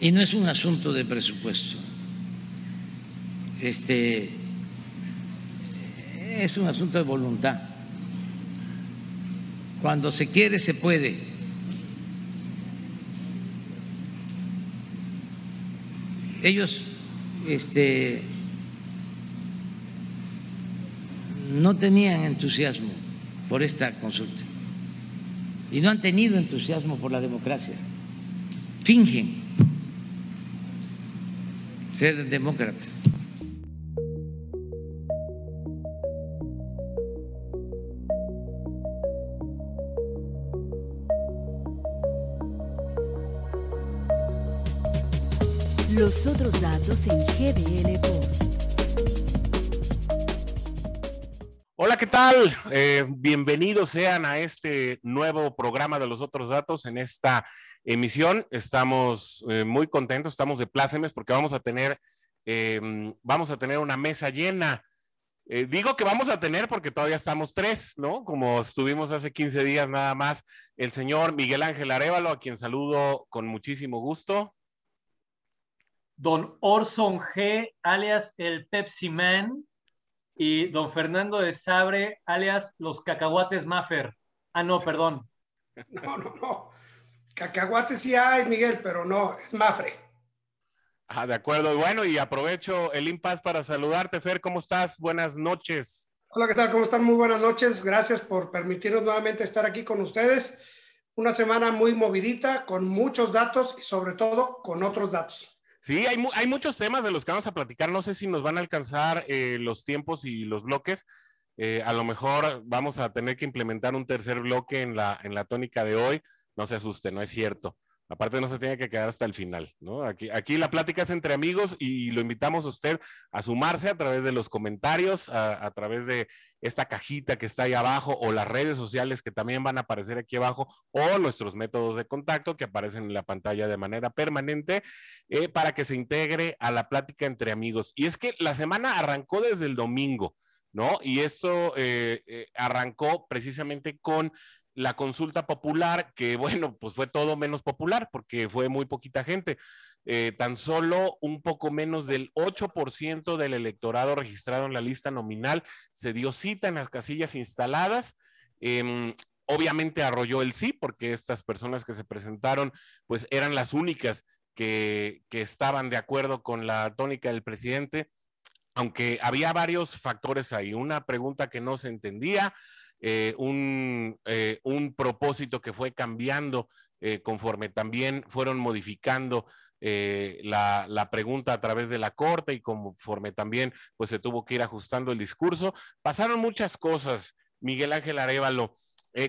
Y no es un asunto de presupuesto. Este es un asunto de voluntad. Cuando se quiere, se puede. Ellos este, no tenían entusiasmo por esta consulta y no han tenido entusiasmo por la democracia. Fingen ser demócratas. Los otros datos en GDL Post. Hola, ¿qué tal? Eh, bienvenidos sean a este nuevo programa de los otros datos en esta emisión. Estamos eh, muy contentos, estamos de plácemes porque vamos a tener, em, vamos a tener una mesa llena. Eh, digo que vamos a tener porque todavía estamos tres, ¿no? Como estuvimos hace 15 días nada más, el señor Miguel Ángel Arevalo, a quien saludo con muchísimo gusto don Orson G, alias el Pepsi Man, y don Fernando de Sabre, alias los cacahuates Maffer. Ah, no, perdón. No, no, no. Cacahuates sí hay, Miguel, pero no, es Mafre. Ah, de acuerdo. Bueno, y aprovecho el impas para saludarte, Fer. ¿Cómo estás? Buenas noches. Hola, ¿qué tal? ¿Cómo están? Muy buenas noches. Gracias por permitirnos nuevamente estar aquí con ustedes. Una semana muy movidita, con muchos datos y sobre todo con otros datos. Sí, hay, hay, muchos temas de los que vamos a platicar. No sé si nos van a alcanzar eh, los tiempos y los bloques. Eh, a lo mejor vamos a tener que implementar un tercer bloque en la, en la tónica de hoy. No se asuste, no es cierto. Aparte no se tiene que quedar hasta el final, ¿no? Aquí, aquí la plática es entre amigos y lo invitamos a usted a sumarse a través de los comentarios, a, través de esta cajita que está ahí abajo o las redes sociales que también van a aparecer aquí abajo o nuestros métodos de contacto que aparecen en la pantalla de manera permanente eh, para que se integre a la plática entre amigos. Y es que la semana arrancó desde el domingo. ¿no? Y esto eh, eh, arrancó precisamente con la consulta popular, que bueno, pues fue todo menos popular porque fue muy poquita gente. Eh, tan solo un poco menos del 8% del electorado registrado en la lista nominal se dio cita en las casillas instaladas. Em, obviamente arrolló el sí, porque estas personas que se presentaron, pues eran las únicas que, que estaban de acuerdo con la tónica del presidente, aunque había varios factores ahí. Una pregunta que no se entendía, eh, un, eh, un, propósito que fue cambiando eh, conforme también fueron modificando la, la, pregunta a través de la corte y conforme también pues se tuvo que ir ajustando el discurso. Pasaron muchas cosas, Miguel Ángel Arevalo.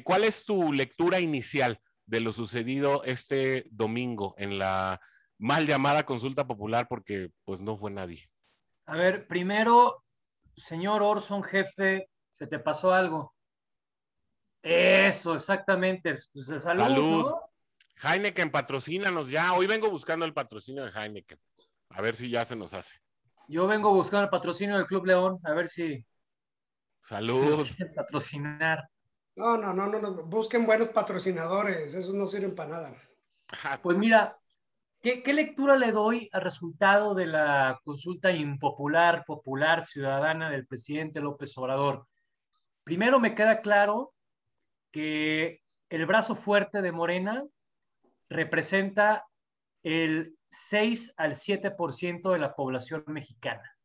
¿Cuál es tu lectura inicial de lo sucedido este domingo en la mal llamada consulta popular porque pues no fue nadie? A ver, primero, señor Orson, jefe, se te pasó algo. Eso, exactamente. Pues, salud. salud. Heineken, patrocínanos ya. Hoy vengo buscando el patrocinio de Heineken. A ver si ya se nos hace. Yo vengo buscando el patrocinio del Club León. A ver si. Salud. patrocinar. No, no, no, no, Busquen buenos patrocinadores. Esos no sirven para nada. Pues mira, ¿qué, ¿qué, lectura le doy al resultado de la consulta impopular, popular, ciudadana del presidente López Obrador? Primero me queda claro que el brazo fuerte de Morena representa el 6 al 7% de la población mexicana.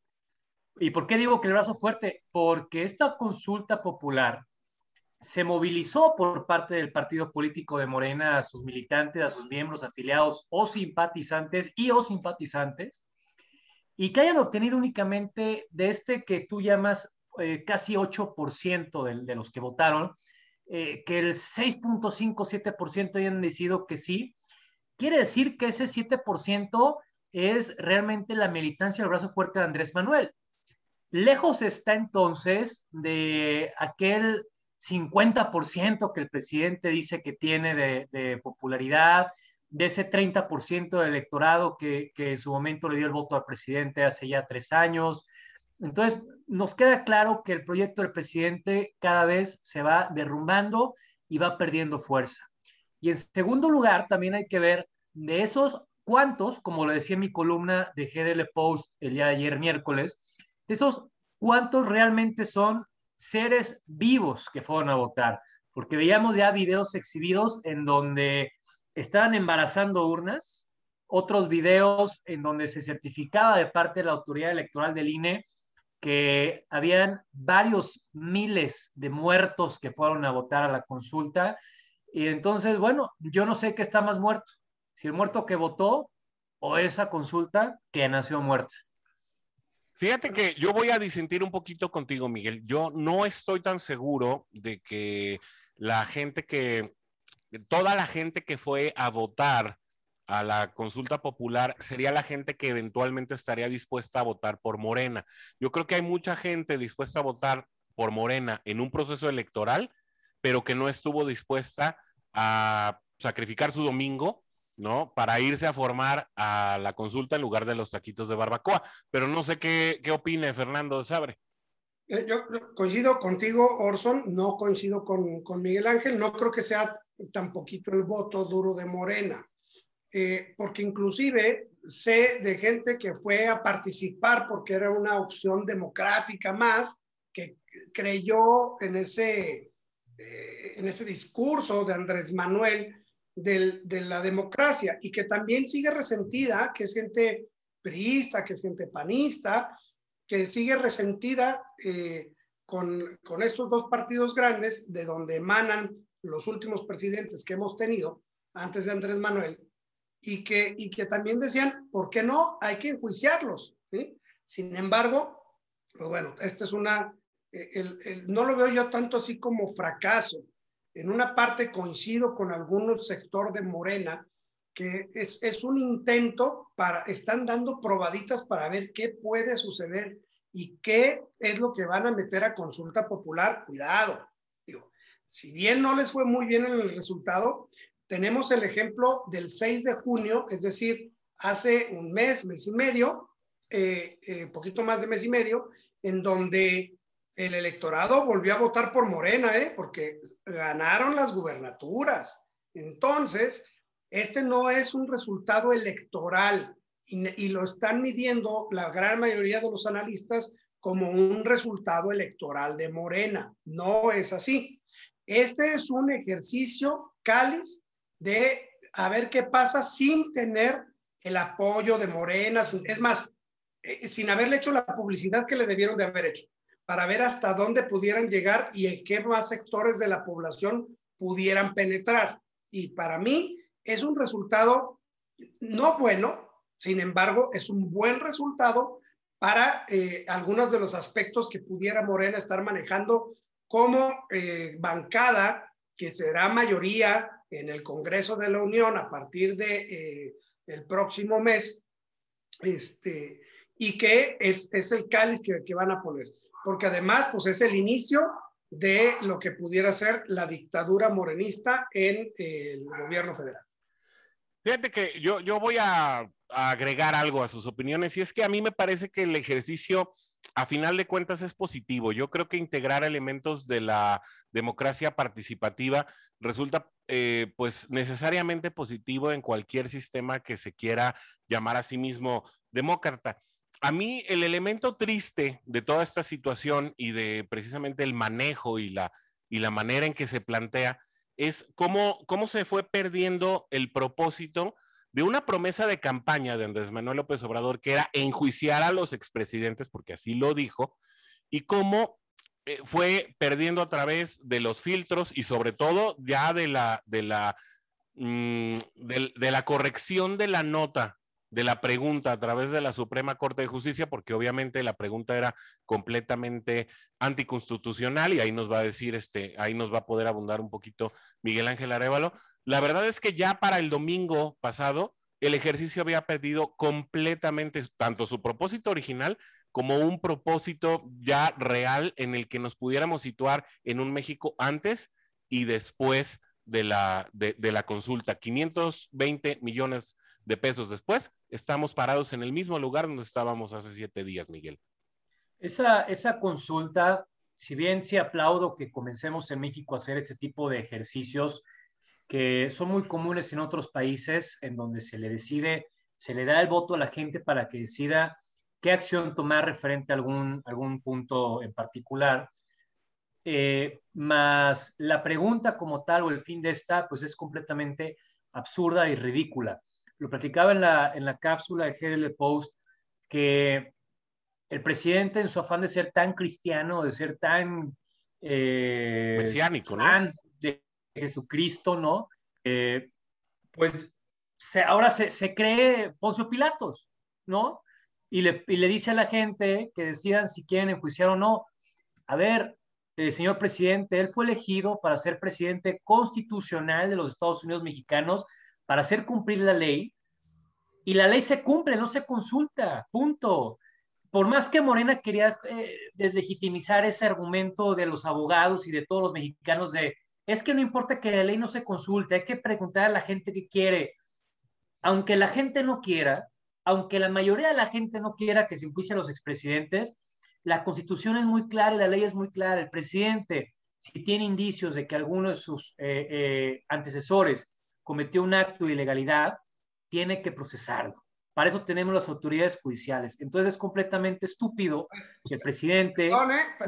¿Y por qué digo que el brazo fuerte? Porque esta consulta popular se movilizó por parte del partido político de Morena a sus militantes, a sus miembros afiliados o simpatizantes y o simpatizantes, y que hayan obtenido únicamente de este que tú llamas eh, casi 8% de, de los que votaron, eh, que el 6.57% hayan decidido que sí, quiere decir que ese 7% es realmente la militancia del brazo fuerte de Andrés Manuel. Lejos está entonces de aquel 50% que el presidente dice que tiene de, popularidad, de ese 30% del electorado que, que, en su momento le dio el voto al presidente hace ya tres años, entonces, nos queda claro que el proyecto del presidente cada vez se va derrumbando y va perdiendo fuerza. Y en segundo lugar, también hay que ver de esos cuántos, como lo decía en mi columna de GDL Post el día de ayer miércoles, de esos cuántos realmente son seres vivos que fueron a votar, porque veíamos ya videos exhibidos en donde estaban embarazando urnas, otros videos en donde se certificaba de parte de la autoridad electoral del INE que habían varios miles de muertos que fueron a votar a la consulta. Y entonces, bueno, yo no sé qué está más muerto, si el muerto que votó o esa consulta que nació muerta. Fíjate que yo voy a disentir un poquito contigo, Miguel. Yo no estoy tan seguro de que la gente que, toda la gente que fue a votar a la consulta popular sería la gente que eventualmente estaría dispuesta a votar por Morena. Yo creo que hay mucha gente dispuesta a votar por Morena en un proceso electoral, pero que no estuvo dispuesta a sacrificar su domingo, ¿no? Para irse a formar a la consulta en lugar de los taquitos de barbacoa. Pero no sé qué, qué opine Fernando de Sabre. Eh, yo coincido contigo, Orson, no coincido con, con Miguel Ángel, no creo que sea tan poquito el voto duro de Morena. Eh, porque inclusive sé de gente que fue a participar porque era una opción democrática más, que creyó en ese, eh, en ese discurso de Andrés Manuel de la democracia y que también sigue resentida, que es gente priista, que es gente panista, que sigue resentida eh, con, con estos dos partidos grandes de donde emanan los últimos presidentes que hemos tenido antes de Andrés Manuel y que, y que también decían, ¿por qué no? Hay que enjuiciarlos. Sin embargo, pues bueno, esta es una, eh, no lo veo yo tanto así como fracaso. En una parte coincido con algún sector de Morena, que es, es un intento para, están dando probaditas para ver qué puede suceder y qué es lo que van a meter a consulta popular. Cuidado, digo, si bien no les fue muy bien en el resultado, tenemos el ejemplo del 6 de junio, es decir, hace un mes, mes y medio, eh, eh, poquito más de mes y medio, en donde el electorado volvió a votar por Morena, ¿eh? porque ganaron las gubernaturas. Entonces, este no es un resultado electoral y, y, lo están midiendo la gran mayoría de los analistas como un resultado electoral de Morena. No es así. Este es un ejercicio cáliz de a ver qué pasa sin tener el apoyo de Morena, es más, eh, sin haberle hecho la publicidad que le debieron de haber hecho, para ver hasta dónde pudieran llegar y en qué más sectores de la población pudieran penetrar. Y para mí es un resultado no bueno, sin embargo, es un buen resultado para eh, algunos de los aspectos que pudiera Morena estar manejando como eh, bancada, que será mayoría en el Congreso de la Unión a partir de eh, el próximo mes, este, y que es, es el cáliz que, que, van a poner, porque además, pues es el inicio de lo que pudiera ser la dictadura morenista en el gobierno federal. Fíjate que yo, yo voy a, a agregar algo a sus opiniones, y es que a mí me parece que el ejercicio a final de cuentas es positivo. Yo creo que integrar elementos de la democracia participativa resulta eh, pues necesariamente positivo en cualquier sistema que se quiera llamar a sí mismo demócrata. A mí el elemento triste de toda esta situación y de precisamente el manejo y la, y la manera en que se plantea es cómo, cómo se fue perdiendo el propósito de una promesa de campaña de Andrés Manuel López Obrador que era enjuiciar a los expresidentes, porque así lo dijo, y cómo eh, fue perdiendo a través de los filtros y sobre todo ya de la, de la, mm, de, la corrección de la nota de la pregunta a través de la Suprema Corte de Justicia, porque obviamente la pregunta era completamente anticonstitucional y ahí nos va a decir, este, ahí nos va a poder abundar un poquito Miguel Ángel Arevalo, la verdad es que ya para el domingo pasado, el ejercicio había perdido completamente tanto su propósito original como un propósito ya real en el que nos pudiéramos situar en un México antes y después de la, de, la consulta. 520 millones de pesos después, estamos parados en el mismo lugar donde estábamos hace siete días, Miguel. Esa, esa consulta, si bien sí aplaudo que comencemos en México a hacer ese tipo de ejercicios, que son muy comunes en otros países en donde se le decide, se le da el voto a la gente para que decida qué acción tomar referente a algún, algún punto en particular. Eh, más la pregunta como tal o el fin de esta, pues es completamente absurda y ridícula. Lo platicaba en la, en la cápsula de GL Post que el presidente en su afán de ser tan cristiano, de ser tan... Eh, Mesiánico, ¿no? de Jesucristo, ¿no? Eh, pues ahora se, se, cree Poncio Pilatos, ¿no? Y le, y le, dice a la gente que decidan si quieren enjuiciar o no. A ver, eh, señor presidente, él fue elegido para ser presidente constitucional de los Estados Unidos mexicanos, para hacer cumplir la ley, y la ley se cumple, no se consulta, punto. Por más que Morena quería eh, deslegitimizar ese argumento de los abogados y de todos los mexicanos de, es que no importa que la ley no se consulte, hay que preguntar a la gente que quiere. Aunque la gente no quiera, aunque la mayoría de la gente no quiera que se enjuicien los expresidentes, la constitución es muy clara y la ley es muy clara. El presidente, si tiene indicios de que alguno de sus eh, eh, antecesores cometió un acto de ilegalidad, tiene que procesarlo. Para eso tenemos las autoridades judiciales. Entonces es completamente estúpido que el presidente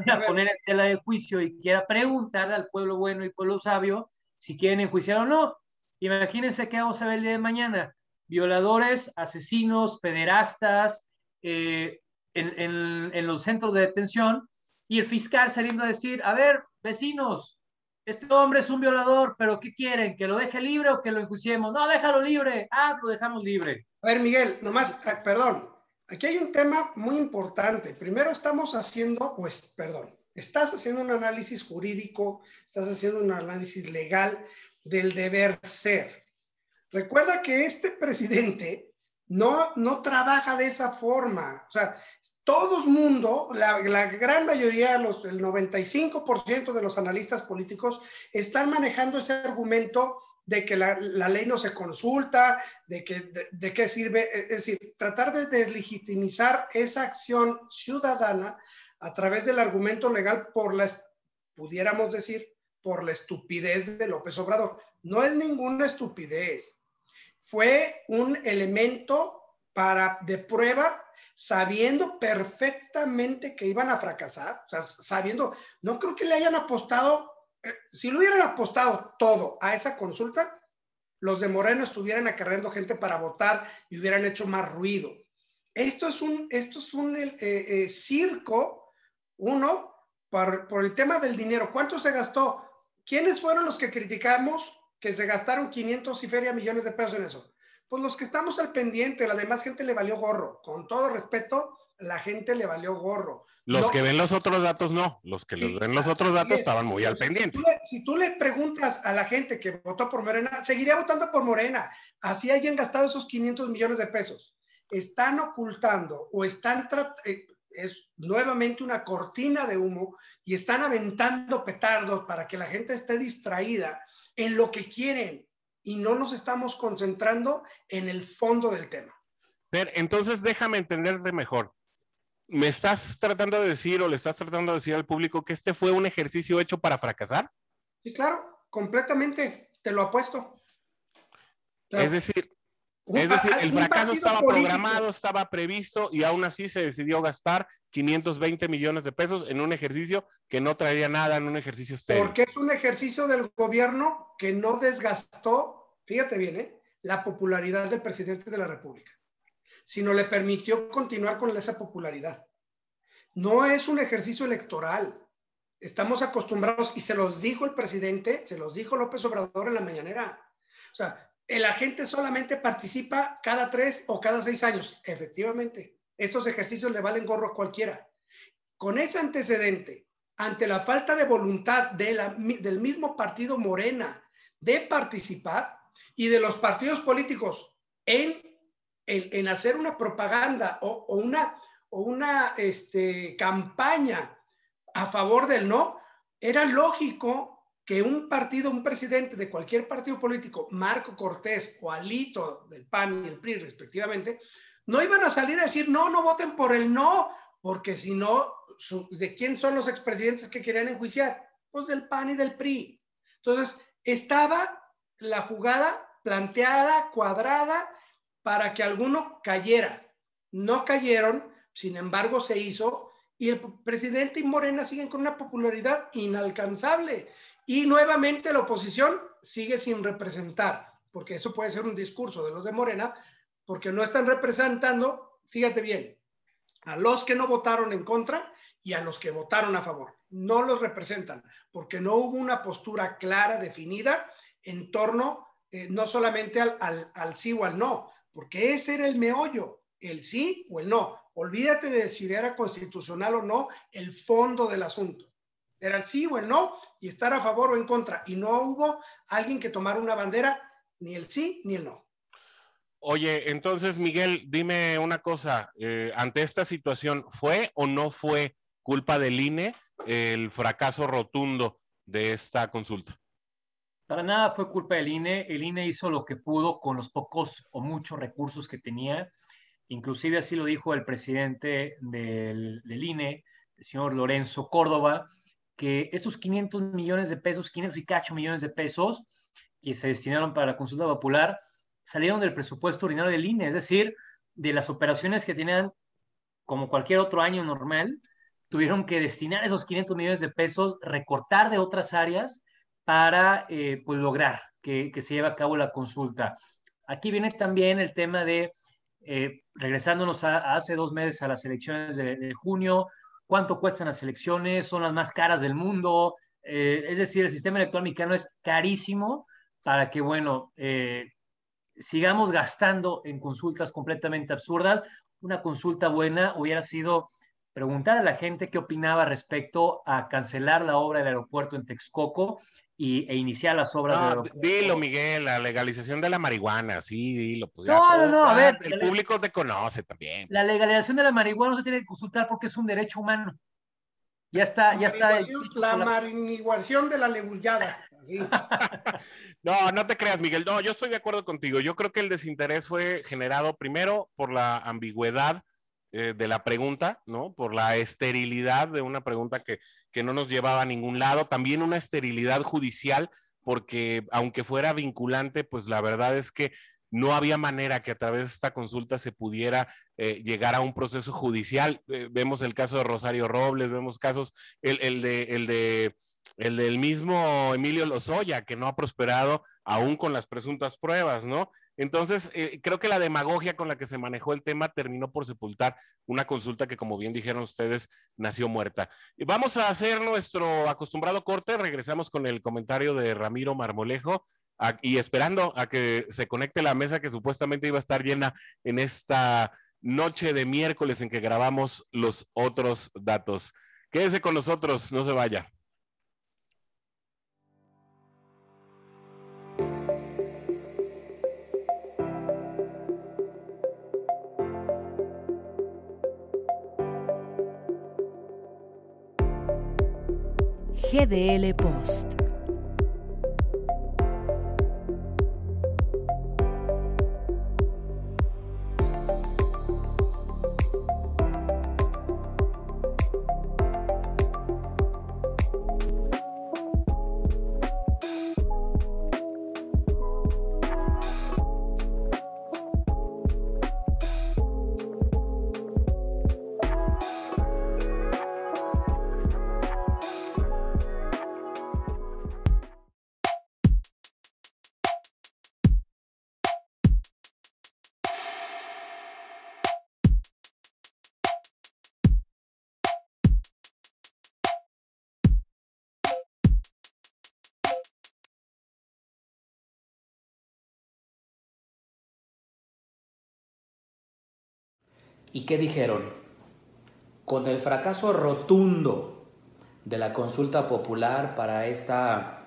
quiera poner en tela de juicio y quiera preguntarle al pueblo bueno y pueblo sabio si quieren enjuiciar o no. Imagínense qué vamos a ver el día de mañana. Violadores, asesinos, pederastas, eh, en, los centros de detención y el fiscal saliendo a decir, a ver, vecinos, este hombre es un violador, pero ¿qué quieren? ¿Que lo deje libre o que lo enjuiciemos? No, déjalo libre. Ah, lo dejamos libre. A ver, Miguel, nomás, ah, perdón, aquí hay un tema muy importante. Primero estamos haciendo, pues, perdón, estás haciendo un análisis jurídico, estás haciendo un análisis legal del deber ser. Recuerda que este presidente no, no trabaja de esa forma. O sea, todo el mundo, la, gran mayoría, los, el 95% de los analistas políticos están manejando ese argumento de que la, ley no se consulta, de, que, de, qué sirve, es decir, tratar de deslegitimizar esa acción ciudadana a través del argumento legal por la, pudiéramos decir, por la estupidez de López Obrador. No es ninguna estupidez, fue un elemento para, de prueba sabiendo perfectamente que iban a fracasar, o sea, sabiendo, no creo que le hayan apostado, eh, si le hubieran apostado todo a esa consulta, los de Moreno estuvieran acarreando gente para votar y hubieran hecho más ruido. Esto es un, esto es un eh, eh, circo, uno, por, por el tema del dinero. ¿Cuánto se gastó? ¿Quiénes fueron los que criticamos que se gastaron 500 y feria millones de pesos en eso? Pues los que estamos al pendiente, la demás gente le valió gorro. Con todo respeto, la gente le valió gorro. Los que ven los otros datos no, los que ven los otros datos estaban muy al pendiente. Si tú, le, preguntas a la gente que votó por Morena, seguiría votando por Morena. Así hayan gastado esos 500 millones de pesos. Están ocultando o están eh, es nuevamente una cortina de humo y están aventando petardos para que la gente esté distraída en lo que quieren y no nos estamos concentrando en el fondo del tema. Entonces déjame entenderte mejor. ¿Me estás tratando de decir o le estás tratando de decir al público que este fue un ejercicio hecho para fracasar? Sí, claro, completamente, te lo apuesto. es decir, es decir, el fracaso estaba programado, estaba previsto y aún así se decidió gastar 520 millones de pesos en un ejercicio que no traería nada, en un ejercicio estéril. Porque es un ejercicio del gobierno que no desgastó, fíjate bien, ¿eh? la popularidad del presidente de la República, sino le permitió continuar con esa popularidad. No es un ejercicio electoral. Estamos acostumbrados, y se los dijo el presidente, se los dijo López Obrador en la mañanera. O sea, el agente solamente participa cada tres o cada seis años. Efectivamente, estos ejercicios le valen gorro a cualquiera. Con ese antecedente, ante la falta de voluntad del mismo partido Morena de participar y de los partidos políticos en, hacer una propaganda o, una, o una este, campaña a favor del no, era lógico que un partido, un presidente de cualquier partido político, Marco Cortés o Alito del PAN y el PRI respectivamente, no iban a salir a decir, no, no voten por el no, porque si no, ¿de quién son los expresidentes que querían enjuiciar? Pues del PAN y del PRI. Entonces, estaba la jugada planteada, cuadrada, para que alguno cayera. No cayeron, sin embargo se hizo y el presidente y Morena siguen con una popularidad inalcanzable. Y nuevamente la oposición sigue sin representar, porque eso puede ser un discurso de los de Morena, porque no están representando, fíjate bien, a los que no votaron en contra y a los que votaron a favor. No los representan, porque no hubo una postura clara, definida, en torno eh, no solamente al, al sí o al no, porque ese era el meollo, el sí o el no. Olvídate de si era constitucional o no el fondo del asunto. Era el sí o el no y estar a favor o en contra. Y no hubo alguien que tomara una bandera, ni el sí ni el no. Oye, entonces, Miguel, dime una cosa. Eh, ante esta situación, ¿fue o no fue culpa del INE el fracaso rotundo de esta consulta? Para nada fue culpa del INE. El INE hizo lo que pudo con los pocos o muchos recursos que tenía. Inclusive así lo dijo el presidente del, del INE, el señor Lorenzo Córdoba, que esos 500 millones de pesos, 500 y cacho millones de pesos que se destinaron para la consulta popular, salieron del presupuesto ordinario del INE, es decir, de las operaciones que tenían como cualquier otro año normal, tuvieron que destinar esos 500 millones de pesos, recortar de otras áreas para eh, pues lograr que, se lleve a cabo la consulta. Aquí viene también el tema de, eh, regresándonos a, hace dos meses a las elecciones de, de junio, cuánto cuestan las elecciones, son las más caras del mundo, eh, es decir, el sistema electoral mexicano es carísimo para que, bueno, eh, sigamos gastando en consultas completamente absurdas. Una consulta buena hubiera sido preguntar a la gente qué opinaba respecto a cancelar la obra del aeropuerto en Texcoco y, e iniciar las obras no, del aeropuerto. Dilo, Miguel, la legalización de la marihuana, sí, dilo. Pues no, ya, no, no, a ver. El público te conoce también. La legalización de la marihuana no se tiene que consultar porque es un derecho humano. Ya está, ya está. La marihuana de la legullada. no, no te creas, Miguel. No, yo estoy de acuerdo contigo. Yo creo que el desinterés fue generado primero por la ambigüedad eh, de la pregunta, ¿no? Por la esterilidad de una pregunta que, que no nos llevaba a ningún lado. También una esterilidad judicial, porque aunque fuera vinculante, pues la verdad es que no había manera que a través de esta consulta se pudiera eh, llegar a un proceso judicial. Eh, vemos el caso de Rosario Robles, vemos casos, el, el, de, el, de, el del mismo Emilio Lozoya, que no ha prosperado aún con las presuntas pruebas, ¿no? Entonces, eh, creo que la demagogia con la que se manejó el tema terminó por sepultar una consulta que, como bien dijeron ustedes, nació muerta. Vamos a hacer nuestro acostumbrado corte, regresamos con el comentario de Ramiro Marmolejo y esperando a que se conecte la mesa que supuestamente iba a estar llena en esta noche de miércoles en que grabamos los otros datos. Quédese con nosotros, no se vaya. GDL Post. ¿Y qué dijeron? Con el fracaso rotundo de la consulta popular para esta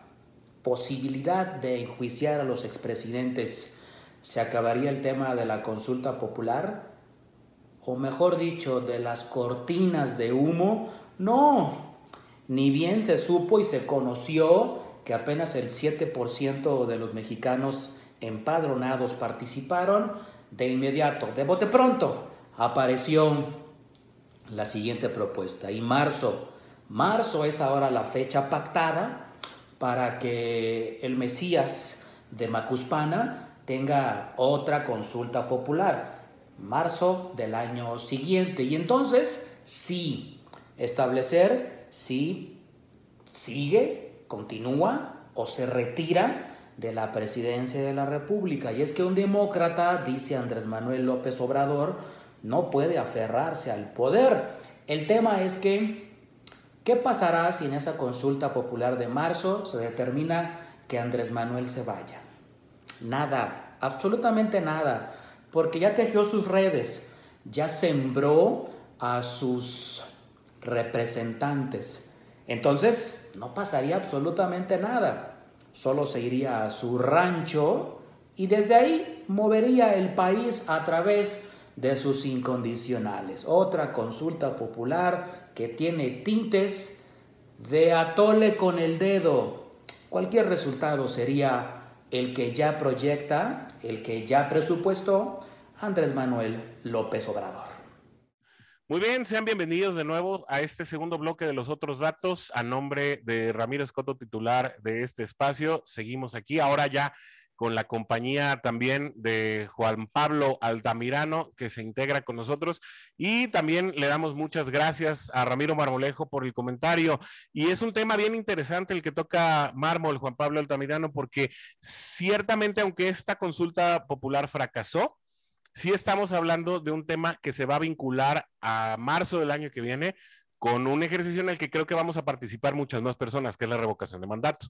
posibilidad de enjuiciar a los expresidentes, ¿se acabaría el tema de la consulta popular? O mejor dicho, de las cortinas de humo. No, ni bien se supo y se conoció que apenas el 7% de los mexicanos empadronados participaron, de inmediato, de bote pronto, apareció la siguiente propuesta. Y marzo, marzo es ahora la fecha pactada para que el Mesías de Macuspana tenga otra consulta popular, marzo del año siguiente. Y entonces, sí, establecer si sigue, continúa o se retira de la presidencia de la República. Y es que un demócrata, dice Andrés Manuel López Obrador, no puede aferrarse al poder. El tema es que, ¿qué pasará si en esa consulta popular de marzo se determina que Andrés Manuel se vaya? Nada, absolutamente nada, porque ya tejió sus redes, ya sembró a sus representantes. Entonces, no pasaría absolutamente nada. Solo se iría a su rancho y desde ahí movería el país a través de sus incondicionales. Otra consulta popular que tiene tintes de atole con el dedo. Cualquier resultado sería el que ya proyecta, el que ya presupuestó Andrés Manuel López Obrador. Muy bien, sean bienvenidos de nuevo a este segundo bloque de los otros datos. A nombre de Ramiro Escoto, titular de este espacio, seguimos aquí ahora ya con la compañía también de Juan Pablo Altamirano, que se integra con nosotros. Y también le damos muchas gracias a Ramiro Marmolejo por el comentario. Y es un tema bien interesante el que toca Mármol, Juan Pablo Altamirano, porque ciertamente, aunque esta consulta popular fracasó, sí estamos hablando de un tema que se va a vincular a marzo del año que viene con un ejercicio en el que creo que vamos a participar muchas más personas, que es la revocación de mandato.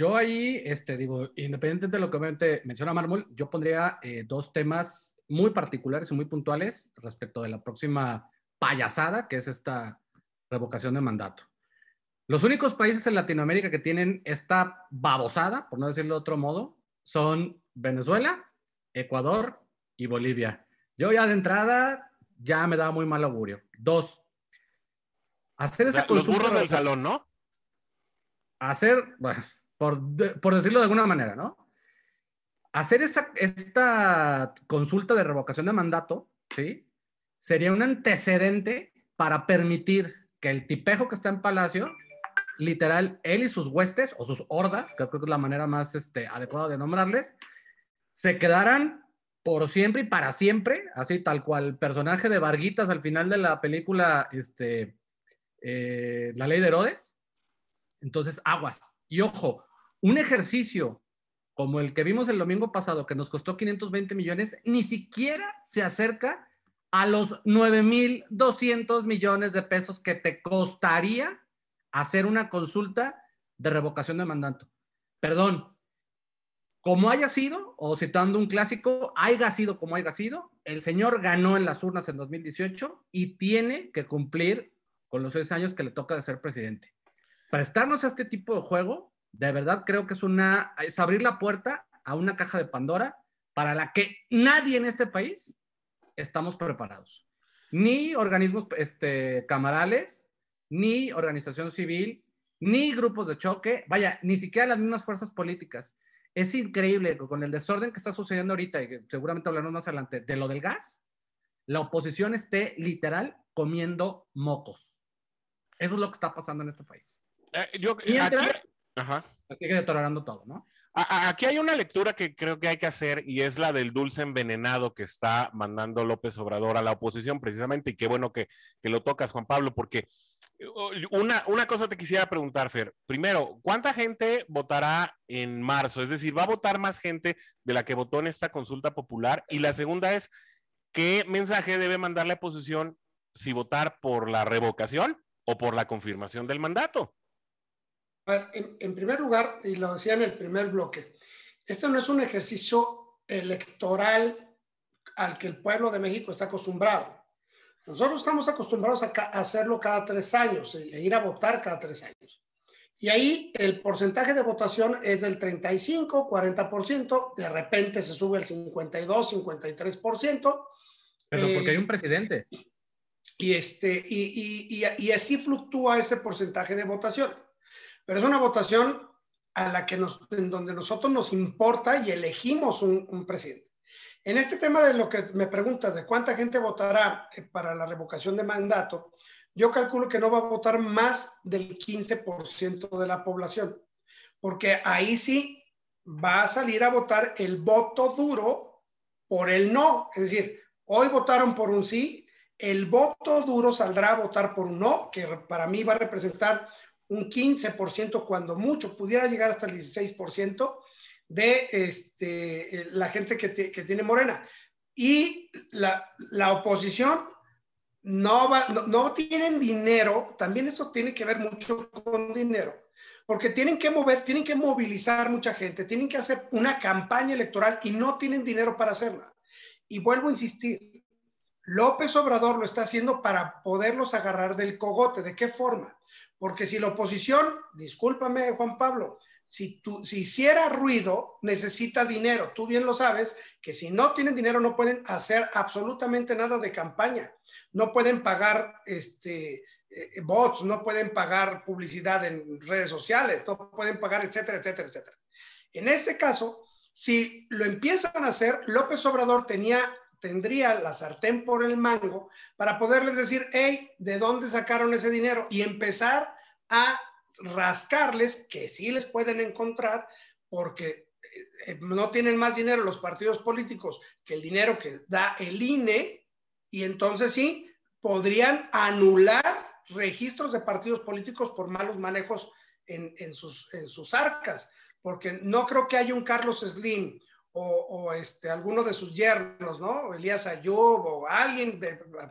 Yo ahí, este, digo, independientemente de lo que menciona Mármol, yo pondría eh, dos temas muy particulares y muy puntuales respecto de la próxima payasada, que es esta revocación de mandato. Los únicos países en Latinoamérica que tienen esta babosada, por no decirlo de otro modo, son Venezuela, Ecuador y Bolivia. Yo ya de entrada ya me da muy mal augurio. Dos, hacer esa Los burros del salón, ¿no? Hacer, bueno, por, por, decirlo de alguna manera, ¿no? Hacer esa, esta consulta de revocación de mandato, ¿sí? Sería un antecedente para permitir que el tipejo que está en Palacio, literal, él y sus huestes o sus hordas, que creo que es la manera más este, adecuada de nombrarles, se quedaran por siempre y para siempre, así tal cual personaje de Varguitas al final de la película este, eh, La Ley de Herodes. Entonces, aguas. Y ojo, un ejercicio como el que vimos el domingo pasado, que nos costó 520 millones, ni siquiera se acerca a los 9.200 millones de pesos que te costaría hacer una consulta de revocación de mandato. Perdón, como haya sido, o citando un clásico, haya sido como haya sido, el señor ganó en las urnas en 2018 y tiene que cumplir con los seis años que le toca de ser presidente. Prestarnos a este tipo de juego, de verdad creo que es una, es abrir la puerta a una caja de Pandora para la que nadie en este país estamos preparados. Ni organismos este, camarales, ni organización civil, ni grupos de choque, vaya, ni siquiera las mismas fuerzas políticas. Es increíble con el desorden que está sucediendo ahorita y que seguramente hablaremos más adelante de lo del gas, la oposición esté literal comiendo mocos. Eso es lo que está pasando en este país. Eh, yo, aquí, ajá. sigue deteriorando todo, ¿no? Aquí hay una lectura que creo que hay que hacer y es la del dulce envenenado que está mandando López Obrador a la oposición precisamente y qué bueno que, que lo tocas, Juan Pablo, porque una, una cosa te quisiera preguntar, Fer. Primero, ¿cuánta gente votará en marzo? Es decir, ¿va a votar más gente de la que votó en esta consulta popular? Y la segunda es, ¿qué mensaje debe mandar la oposición si votar por la revocación o por la confirmación del mandato? En, en primer lugar, y lo decía en el primer bloque, este no es un ejercicio electoral al que el pueblo de México está acostumbrado. Nosotros estamos acostumbrados a, hacerlo cada tres años, e, e ir a votar cada tres años. Y ahí el porcentaje de votación es del 35, 40%, de repente se sube al 52, 53%. Pero porque hay un presidente. Y, este, y, y, y, así fluctúa ese porcentaje de votación. Pero es una votación a la que nos, en donde nosotros nos importa y elegimos un, un presidente. En este tema de lo que me preguntas de cuánta gente votará eh, para la revocación de mandato, yo calculo que no va a votar más del 15% de la población, porque ahí sí va a salir a votar el voto duro por el no. Es decir, hoy votaron por un sí, el voto duro saldrá a votar por un no, que para mí va a representar un 15% cuando mucho, pudiera llegar hasta el 16% de este, la gente que, tiene Morena. Y la, oposición no, va, no, tienen dinero, también eso tiene que ver mucho con dinero, porque tienen que mover, tienen que movilizar mucha gente, tienen que hacer una campaña electoral y no tienen dinero para hacerla. Y vuelvo a insistir, López Obrador lo está haciendo para poderlos agarrar del cogote. ¿De qué forma? Porque si la oposición, discúlpame Juan Pablo, si, si hiciera ruido, necesita dinero. Tú bien lo sabes, que si no tienen dinero no pueden hacer absolutamente nada de campaña. No pueden pagar este, eh, bots, no pueden pagar publicidad en redes sociales, no pueden pagar, etcétera, etcétera, etcétera. En este caso, si lo empiezan a hacer, López Obrador tenía, tendría la sartén por el mango para poderles decir, hey, ¿de dónde sacaron ese dinero? Y empezar a rascarles, que sí les pueden encontrar, porque eh, no tienen más dinero los partidos políticos que el dinero que da el INE, y entonces sí, podrían anular registros de partidos políticos por malos manejos en, sus, en sus arcas, porque no creo que haya un Carlos Slim o, este, alguno de sus yernos, ¿no? Elías Ayub o alguien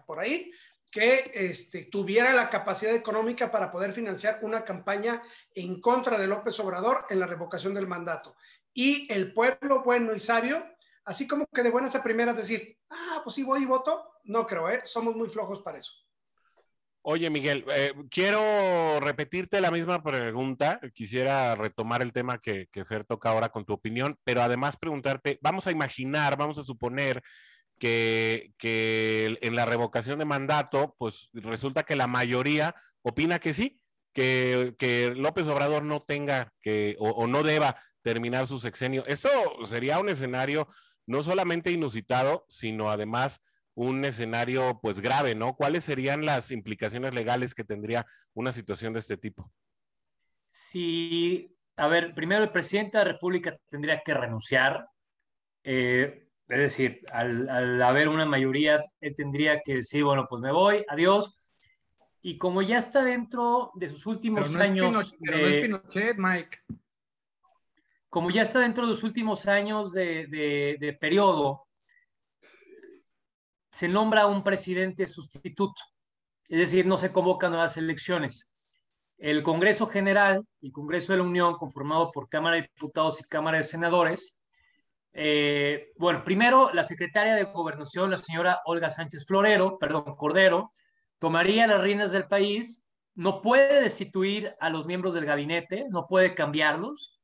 por ahí que este, tuviera la capacidad económica para poder financiar una campaña en contra de López Obrador en la revocación del mandato. Y el pueblo bueno y sabio, así como que de buenas a primeras decir, ah, pues sí voy y voto, no creo, ¿eh? somos muy flojos para eso. Oye, Miguel, eh, quiero repetirte la misma pregunta. Quisiera retomar el tema que, que Fer toca ahora con tu opinión, pero además preguntarte, vamos a imaginar, vamos a suponer que, en la revocación de mandato, pues resulta que la mayoría opina que sí, que, López Obrador no tenga que o, no deba terminar su sexenio. Esto sería un escenario no solamente inusitado, sino además un escenario pues grave, ¿no? ¿Cuáles serían las implicaciones legales que tendría una situación de este tipo? Sí, a ver, primero el presidente de la República tendría que renunciar. Eh, es decir, al, haber una mayoría, él tendría que decir, bueno, pues me voy, adiós. Y como ya está dentro de sus últimos años... pero no es Pinochet, Mike. Como ya está dentro de los últimos años de, de periodo, se nombra un presidente sustituto. Es decir, no se convocan nuevas elecciones. El Congreso General y Congreso de la Unión, conformado por Cámara de Diputados y Cámara de Senadores, eh, bueno, primero la secretaria de Gobernación, la señora Olga Sánchez Florero, perdón, Cordero, tomaría las riendas del país, no puede destituir a los miembros del gabinete, no puede cambiarlos,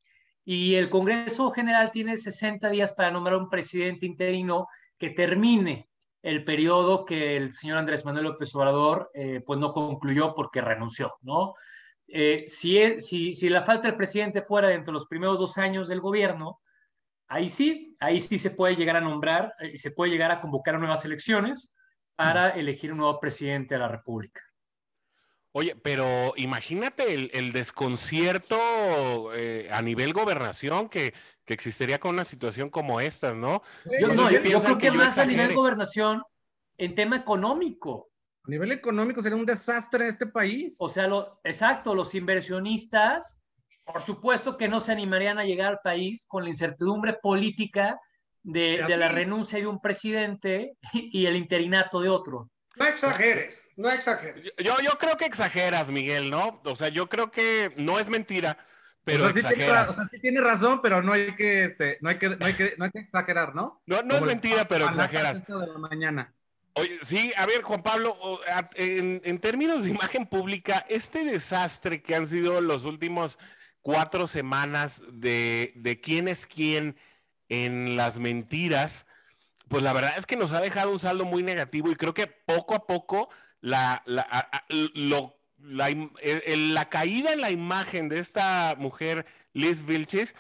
y el Congreso General tiene 60 días para nombrar un presidente interino que termine el periodo que el señor Andrés Manuel López Obrador eh, pues no concluyó porque renunció, ¿no? Eh, si, si, si la falta del presidente fuera dentro de los primeros dos años del gobierno, ahí sí, ahí sí se puede llegar a nombrar y eh, se puede llegar a convocar nuevas elecciones para elegir un nuevo presidente de la República. Oye, pero imagínate el, desconcierto eh, a nivel gobernación que, existiría con una situación como esta, ¿no? Yo, no, yo, creo que, más a nivel gobernación en tema económico. A nivel económico sería un desastre en este país. O sea, lo, exacto, los inversionistas por supuesto que no se animarían a llegar al país con la incertidumbre política de, la renuncia de un presidente y el interinato de otro. No exageres, no exageres. Yo, yo creo que exageras, Miguel, ¿no? O sea, yo creo que no es mentira, pero exageras. Sí tiene, sí tiene razón, pero no hay que, este, no hay que, no hay que, no hay que exagerar, ¿no? No, no es mentira, pero exageras. De la mañana. Oye, sí, a ver, Juan Pablo, en, en términos de imagen pública, este desastre que han sido los últimos cuatro semanas de, de quién es quién en las mentiras, pues la verdad es que nos ha dejado un saldo muy negativo y creo que poco a poco la, la, lo, la, la caída en la imagen de esta mujer, Liz Vilches,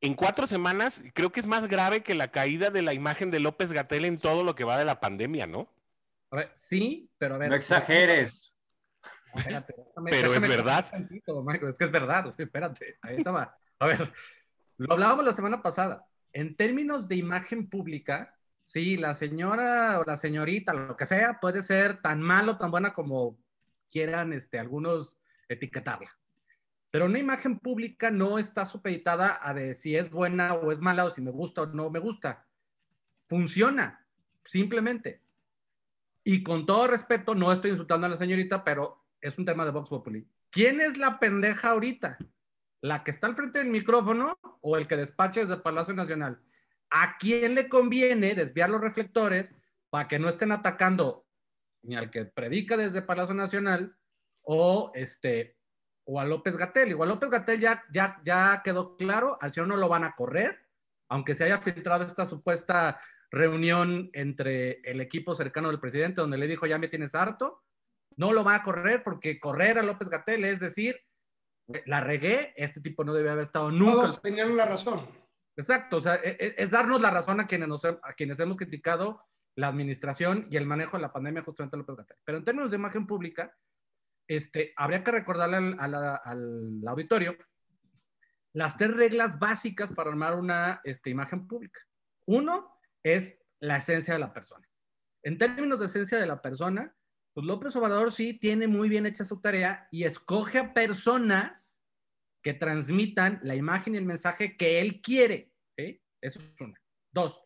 en cuatro semanas creo que es más grave que la caída de la imagen de López Gatel en todo lo que va de la pandemia, ¿no? sí, pero a ver. No exageres. Pero es verdad. es que es verdad, espérate, ahí estaba. A ver, lo hablábamos la semana pasada. En términos de imagen pública, sí, la señora o la señorita, lo que sea, puede ser tan malo tan buena como quieran este, algunos etiquetarla. Pero una imagen pública no está supeditada a de si es buena o es mala o si me gusta o no me gusta. Funciona, simplemente. Y con todo respeto, no estoy insultando a la señorita, pero es un tema de Vox Populi. ¿Quién es la pendeja ahorita? ¿La que está al frente del micrófono o el que despacha desde Palacio Nacional? ¿A quién le conviene desviar los reflectores para que no estén atacando ni al que predica desde Palacio Nacional o este o a López Gatel. Igual López Gatel ya, ya, ya quedó claro, al señor no lo van a correr, aunque se haya filtrado esta supuesta reunión entre el equipo cercano del presidente donde le dijo ya me tienes harto, no lo van a correr porque correr a López Gatel es decir, la regué, este tipo no debe haber estado nunca. Todos tenían la razón. Exacto, o sea, es, e, es darnos la razón a quienes, a quienes hemos criticado la administración y el manejo de la pandemia justamente López Gatel. Pero en términos de imagen pública, este, habría que recordarle al, al, auditorio las tres reglas básicas para armar una este, imagen pública. Uno es la esencia de la persona. En términos de esencia de la persona, pues López Obrador sí tiene muy bien hecha su tarea y escoge a personas que transmitan la imagen y el mensaje que él quiere. Eso es una. Dos,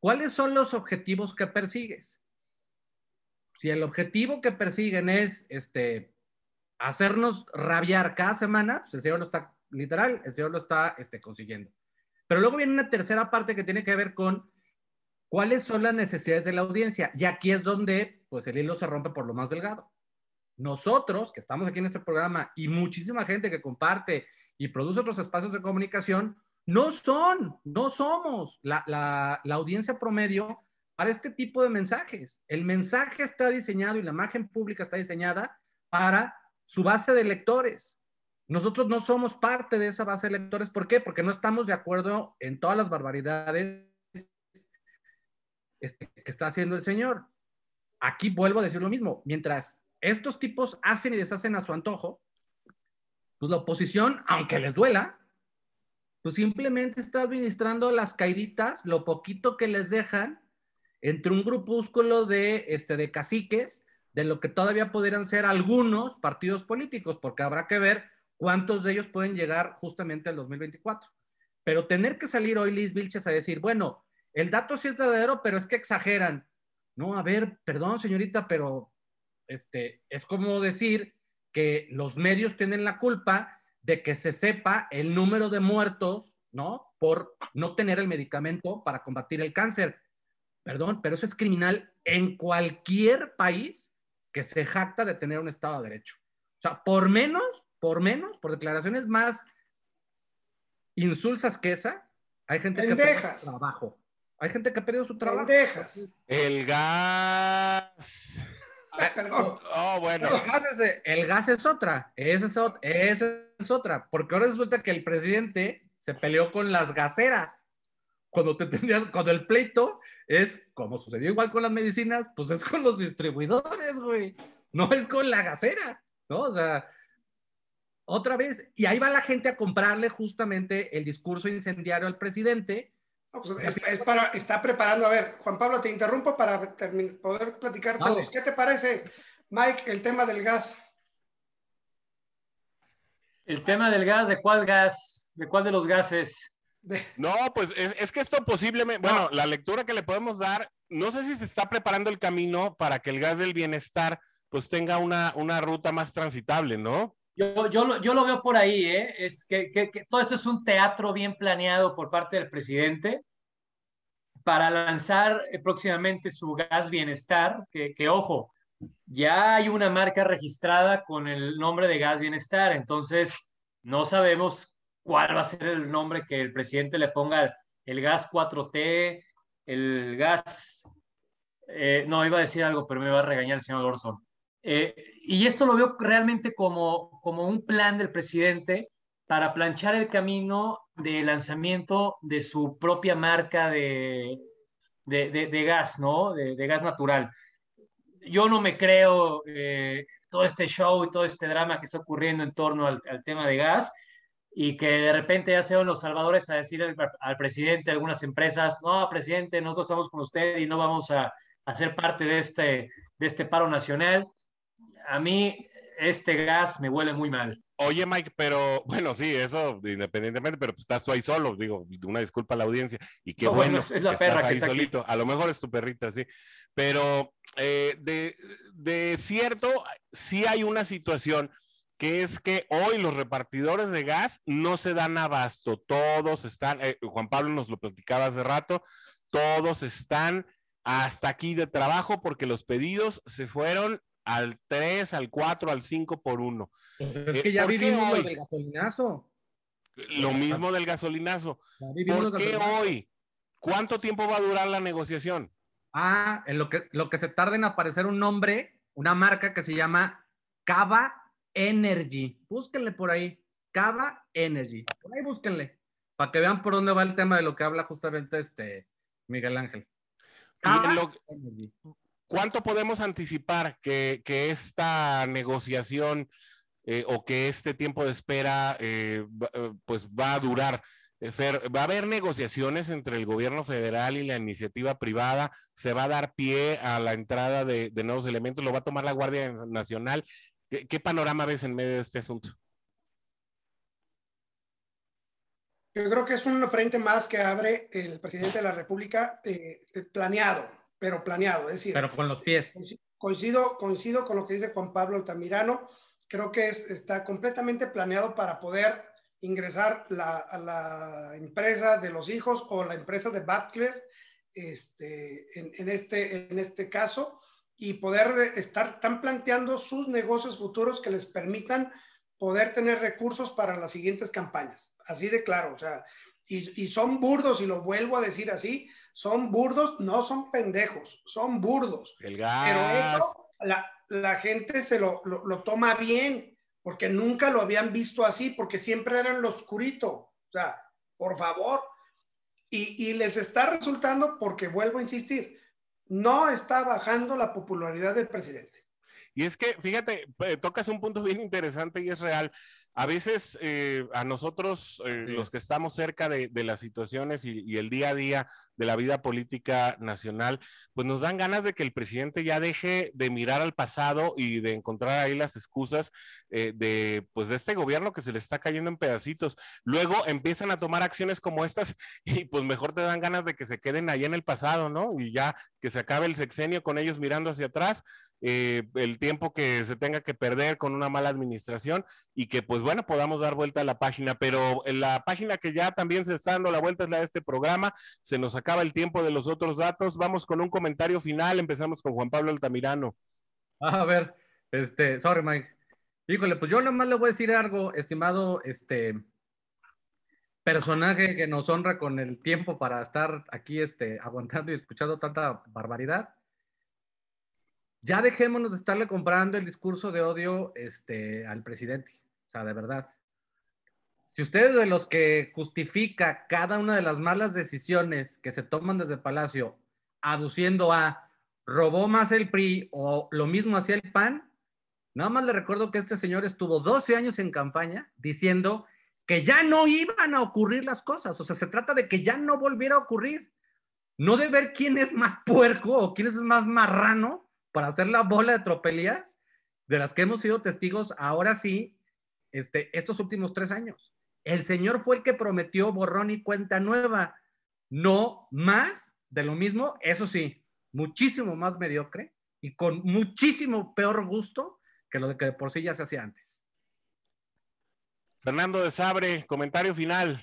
¿cuáles son los objetivos que persigues? Si el objetivo que persiguen es este, hacernos rabiar cada semana, pues el Señor lo está, literal, el Señor lo está este, consiguiendo. Pero luego viene una tercera parte que tiene que ver con cuáles son las necesidades de la audiencia. Y aquí es donde, pues, el hilo se rompe por lo más delgado. Nosotros, que estamos aquí en este programa, y muchísima gente que comparte y produce otros espacios de comunicación, no son, no somos la, la, la audiencia promedio para este tipo de mensajes. El mensaje está diseñado y la imagen pública está diseñada para su base de lectores. Nosotros no somos parte de esa base de lectores. ¿Por qué? Porque no estamos de acuerdo en todas las barbaridades este, que está haciendo el Señor. Aquí vuelvo a decir lo mismo. Mientras estos tipos hacen y deshacen a su antojo, pues la oposición, aunque les duela, pues simplemente está administrando las caíditas, lo poquito que les dejan entre un grupúsculo de, este, de caciques de lo que todavía podrían ser algunos partidos políticos, porque habrá que ver cuántos de ellos pueden llegar justamente al 2024. Pero tener que salir hoy Liz Vilches a decir, bueno, el dato sí es verdadero, pero es que exageran. No, a ver, perdón señorita, pero este, es como decir que los medios tienen la culpa de que se sepa el número de muertos, ¿no? Por no tener el medicamento para combatir el cáncer. Perdón, pero eso es criminal en cualquier país que se jacta de tener un Estado de Derecho. O sea, por menos, por menos, por declaraciones más insulsas que esa, hay gente que ha perdido su trabajo. Hay gente que ha perdido su trabajo. Pendejas. El gas. Perdón. Oh, bueno. El gas, es, el gas es otra. Esa es, otra, esa es otra. Porque ahora resulta que el presidente se peleó con las gaseras. Cuando, te tendrías, cuando el pleito es, como sucedió igual con las medicinas, pues es con los distribuidores, güey. No es con la gasera, ¿no? O sea, otra vez, y ahí va la gente a comprarle justamente el discurso incendiario al presidente. Pues es, es para, está preparando, a ver, Juan Pablo, te interrumpo para poder platicar vale. todos. ¿Qué te parece, Mike, el tema del gas? El tema del gas, ¿de cuál gas? ¿De cuál de los gases? No, pues es, es, que esto posiblemente, bueno, la lectura que le podemos dar, no sé si se está preparando el camino para que el gas del bienestar pues tenga una, una ruta más transitable, ¿no? Yo, yo, yo lo veo por ahí, ¿eh? Es que, que, todo esto es un teatro bien planeado por parte del presidente para lanzar próximamente su gas bienestar, que, que ojo, ya hay una marca registrada con el nombre de gas bienestar, entonces no sabemos cuál va a ser el nombre que el presidente le ponga el gas 4T, el gas, eh, no, iba a decir algo, pero me va a regañar el señor Orson. Eh, y esto lo veo realmente como, como un plan del presidente para planchar el camino de lanzamiento de su propia marca de, de, gas, ¿no? De, gas natural. Yo no me creo eh, todo este show y todo este drama que está ocurriendo en torno al, tema de gas y que de repente ya sean los salvadores a decir al, presidente de algunas empresas, no, presidente, nosotros estamos con usted y no vamos a, a ser parte de este, de este paro nacional. A mí este gas me huele muy mal. Oye, Mike, pero bueno, sí, eso independientemente, pero pues, estás tú ahí solo, digo, una disculpa a la audiencia, y qué No, bueno, es la perra estás que ahí está aquí. solito, a lo mejor es tu perrita, sí, pero eh, de, de cierto, sí hay una situación que es que hoy los repartidores de gas no se dan abasto, todos están, eh, Juan Pablo nos lo platicaba hace rato, todos están hasta aquí de trabajo porque los pedidos se fueron al 3, al 4, al 5 por 1. Pues Eh, es que ya ¿por qué vivimos lo hoy? del gasolinazo. Lo mismo del gasolinazo. Ya ¿Por qué gasolinazo. hoy? ¿Cuánto tiempo va a durar la negociación? Ah, en lo que, lo que se tarda en aparecer un nombre, una marca que se llama Cava Energy. Búsquenle por ahí. Cava Energy. Por ahí búsquenle. Para que vean por dónde va el tema de lo que habla justamente este Miguel Ángel. Cava lo- Energy. ¿Cuánto podemos anticipar que, esta negociación eh, o que este tiempo de espera eh, eh, pues va a durar? ¿va a haber negociaciones entre el gobierno federal y la iniciativa privada? ¿Se va a dar pie a la entrada de, nuevos elementos? ¿Lo va a tomar la Guardia Nacional? ¿Qué, panorama ves en medio de este asunto? Yo creo que es un frente más que abre el presidente de la República planeado, pero planeado. Es decir, Pero con los pies. coincido, coincido con lo que dice Juan Pablo Altamirano. Creo que es, está completamente planeado para poder ingresar la, a la empresa de los hijos o la empresa de Butler este, en, en este, en este caso y poder estar tan planteando sus negocios futuros que les permitan poder tener recursos para las siguientes campañas. Así de claro, o sea, y, y son burdos, y lo vuelvo a decir así, son burdos, no son pendejos, son burdos. El gas. Pero eso la, la gente se lo, lo, lo, toma bien, porque nunca lo habían visto así, porque siempre eran lo oscurito. O sea, por favor. Y, y les está resultando, porque vuelvo a insistir, no está bajando la popularidad del presidente. Y es que, fíjate, eh, tocas un punto bien interesante y es real. A veces eh, a nosotros, eh, los que estamos cerca de, de las situaciones y, y, el día a día de la vida política nacional, pues nos dan ganas de que el presidente ya deje de mirar al pasado y de encontrar ahí las excusas eh, de, pues, de este gobierno que se le está cayendo en pedacitos. Luego empiezan a tomar acciones como estas y pues mejor te dan ganas de que se queden ahí en el pasado, ¿no? Y ya que se acabe el sexenio con ellos mirando hacia atrás eh, el tiempo que se tenga que perder con una mala administración y que pues bueno, podamos dar vuelta a la página, pero la página que ya también se está dando la vuelta es la de este programa, se nos acaba el tiempo de los otros datos, vamos con un comentario final, empezamos con Juan Pablo Altamirano. A ver, este, sorry Mike, híjole, pues yo nomás le voy a decir algo, estimado, este, personaje que nos honra con el tiempo para estar aquí, este, aguantando y escuchando tanta barbaridad ya dejémonos de estarle comprando el discurso de odio este, al presidente. O sea, de verdad. Si usted es de los que justifica cada una de las malas decisiones que se toman desde Palacio, aduciendo a robó más el PRI o lo mismo hacía el PAN, nada más le recuerdo que este señor estuvo 12 años en campaña diciendo que ya no iban a ocurrir las cosas. O sea, se trata de que ya no volviera a ocurrir. No de ver quién es más puerco o quién es más marrano para hacer la bola de tropelías de las que hemos sido testigos ahora sí, este, estos últimos tres años. El señor fue el que prometió borrón y cuenta nueva, no más de lo mismo, eso sí, muchísimo más mediocre y con muchísimo peor gusto que lo de que por sí ya se hacía antes. Fernando de Sabre, comentario final.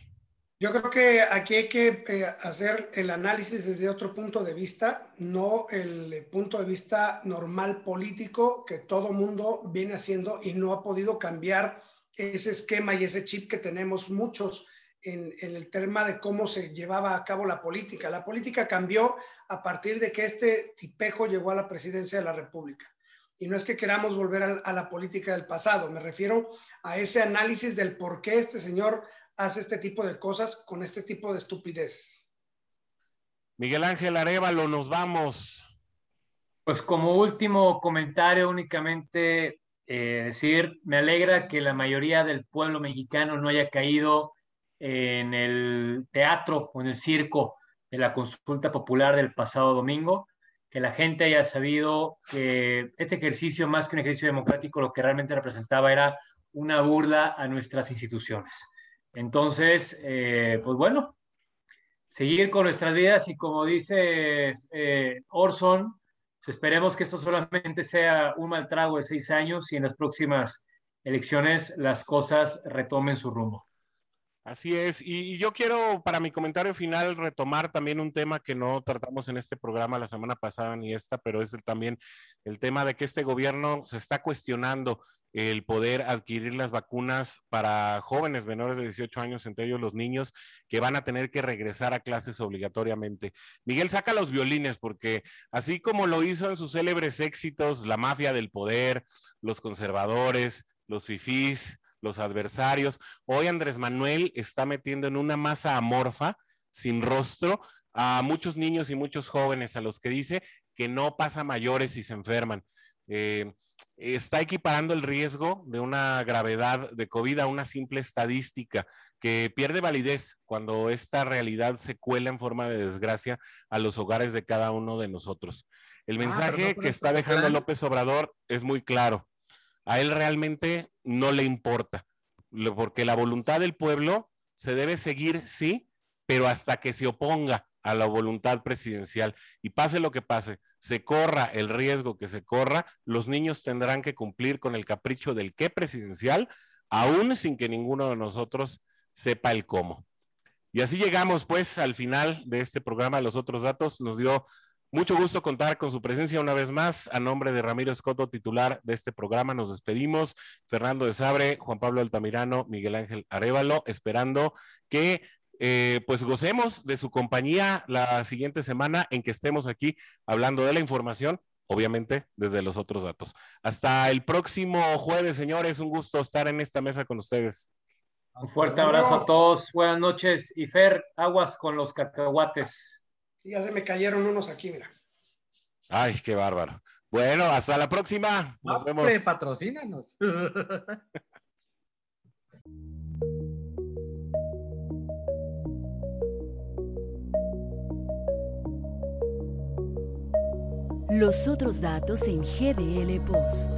Yo creo que aquí hay que eh, hacer el análisis desde otro punto de vista, no el punto de vista normal político que todo mundo viene haciendo y no ha podido cambiar ese esquema y ese chip que tenemos muchos en, en, el tema de cómo se llevaba a cabo la política. La política cambió a partir de que este tipejo llegó a la presidencia de la República. Y no es que queramos volver a, a la política del pasado, me refiero a ese análisis del por qué este señor hace este tipo de cosas con este tipo de estupidez. Miguel Ángel Arevalo, nos vamos. Pues como último comentario únicamente, eh, decir, me alegra que la mayoría del pueblo mexicano no haya caído en el teatro o en el circo de la consulta popular del pasado domingo, que la gente haya sabido que este ejercicio, más que un ejercicio democrático, lo que realmente representaba era una burla a nuestras instituciones. Entonces, eh, pues bueno, seguir con nuestras vidas y como dice eh, Orson, pues esperemos que esto solamente sea un mal trago de seis años y en las próximas elecciones las cosas retomen su rumbo. Así es, y, yo quiero para mi comentario final retomar también un tema que no tratamos en este programa la semana pasada ni esta, pero es también el tema de que este gobierno se está cuestionando el poder adquirir las vacunas para jóvenes menores de 18 años, entre ellos los niños, que van a tener que regresar a clases obligatoriamente. Miguel saca los violines porque así como lo hizo en sus célebres éxitos, la mafia del poder, los conservadores, los fifís, los adversarios, hoy Andrés Manuel está metiendo en una masa amorfa, sin rostro, a muchos niños y muchos jóvenes a los que dice que no pasa mayores si se enferman. Eh, está equiparando el riesgo de una gravedad de COVID a una simple estadística que pierde validez cuando esta realidad se cuela en forma de desgracia a los hogares de cada uno de nosotros. El ah, mensaje que está dejando López Obrador es muy claro. A él realmente no le importa, porque la voluntad del pueblo se debe seguir, sí, pero hasta que se oponga a la voluntad presidencial. Y pase lo que pase, se corra el riesgo que se corra, los niños tendrán que cumplir con el capricho del qué presidencial, aún sin que ninguno de nosotros sepa el cómo. Y así llegamos pues al final de este programa. Los otros datos nos dio mucho gusto contar con su presencia una vez más. A nombre de Ramiro Escoto, titular de este programa, nos despedimos. Fernando de Sabre, Juan Pablo Altamirano, Miguel Ángel Arevalo, esperando que eh, pues gocemos de su compañía la siguiente semana en que estemos aquí hablando de la información, obviamente desde los otros datos. Hasta el próximo jueves, señores, un gusto estar en esta mesa con ustedes. Un fuerte abrazo a todos, buenas noches y Fer, aguas con los cacahuates. Ya se me cayeron unos aquí, mira. Ay, qué bárbaro. Bueno, hasta la próxima. Nos vemos. Patrocínanos. Los otros datos en GDL Post.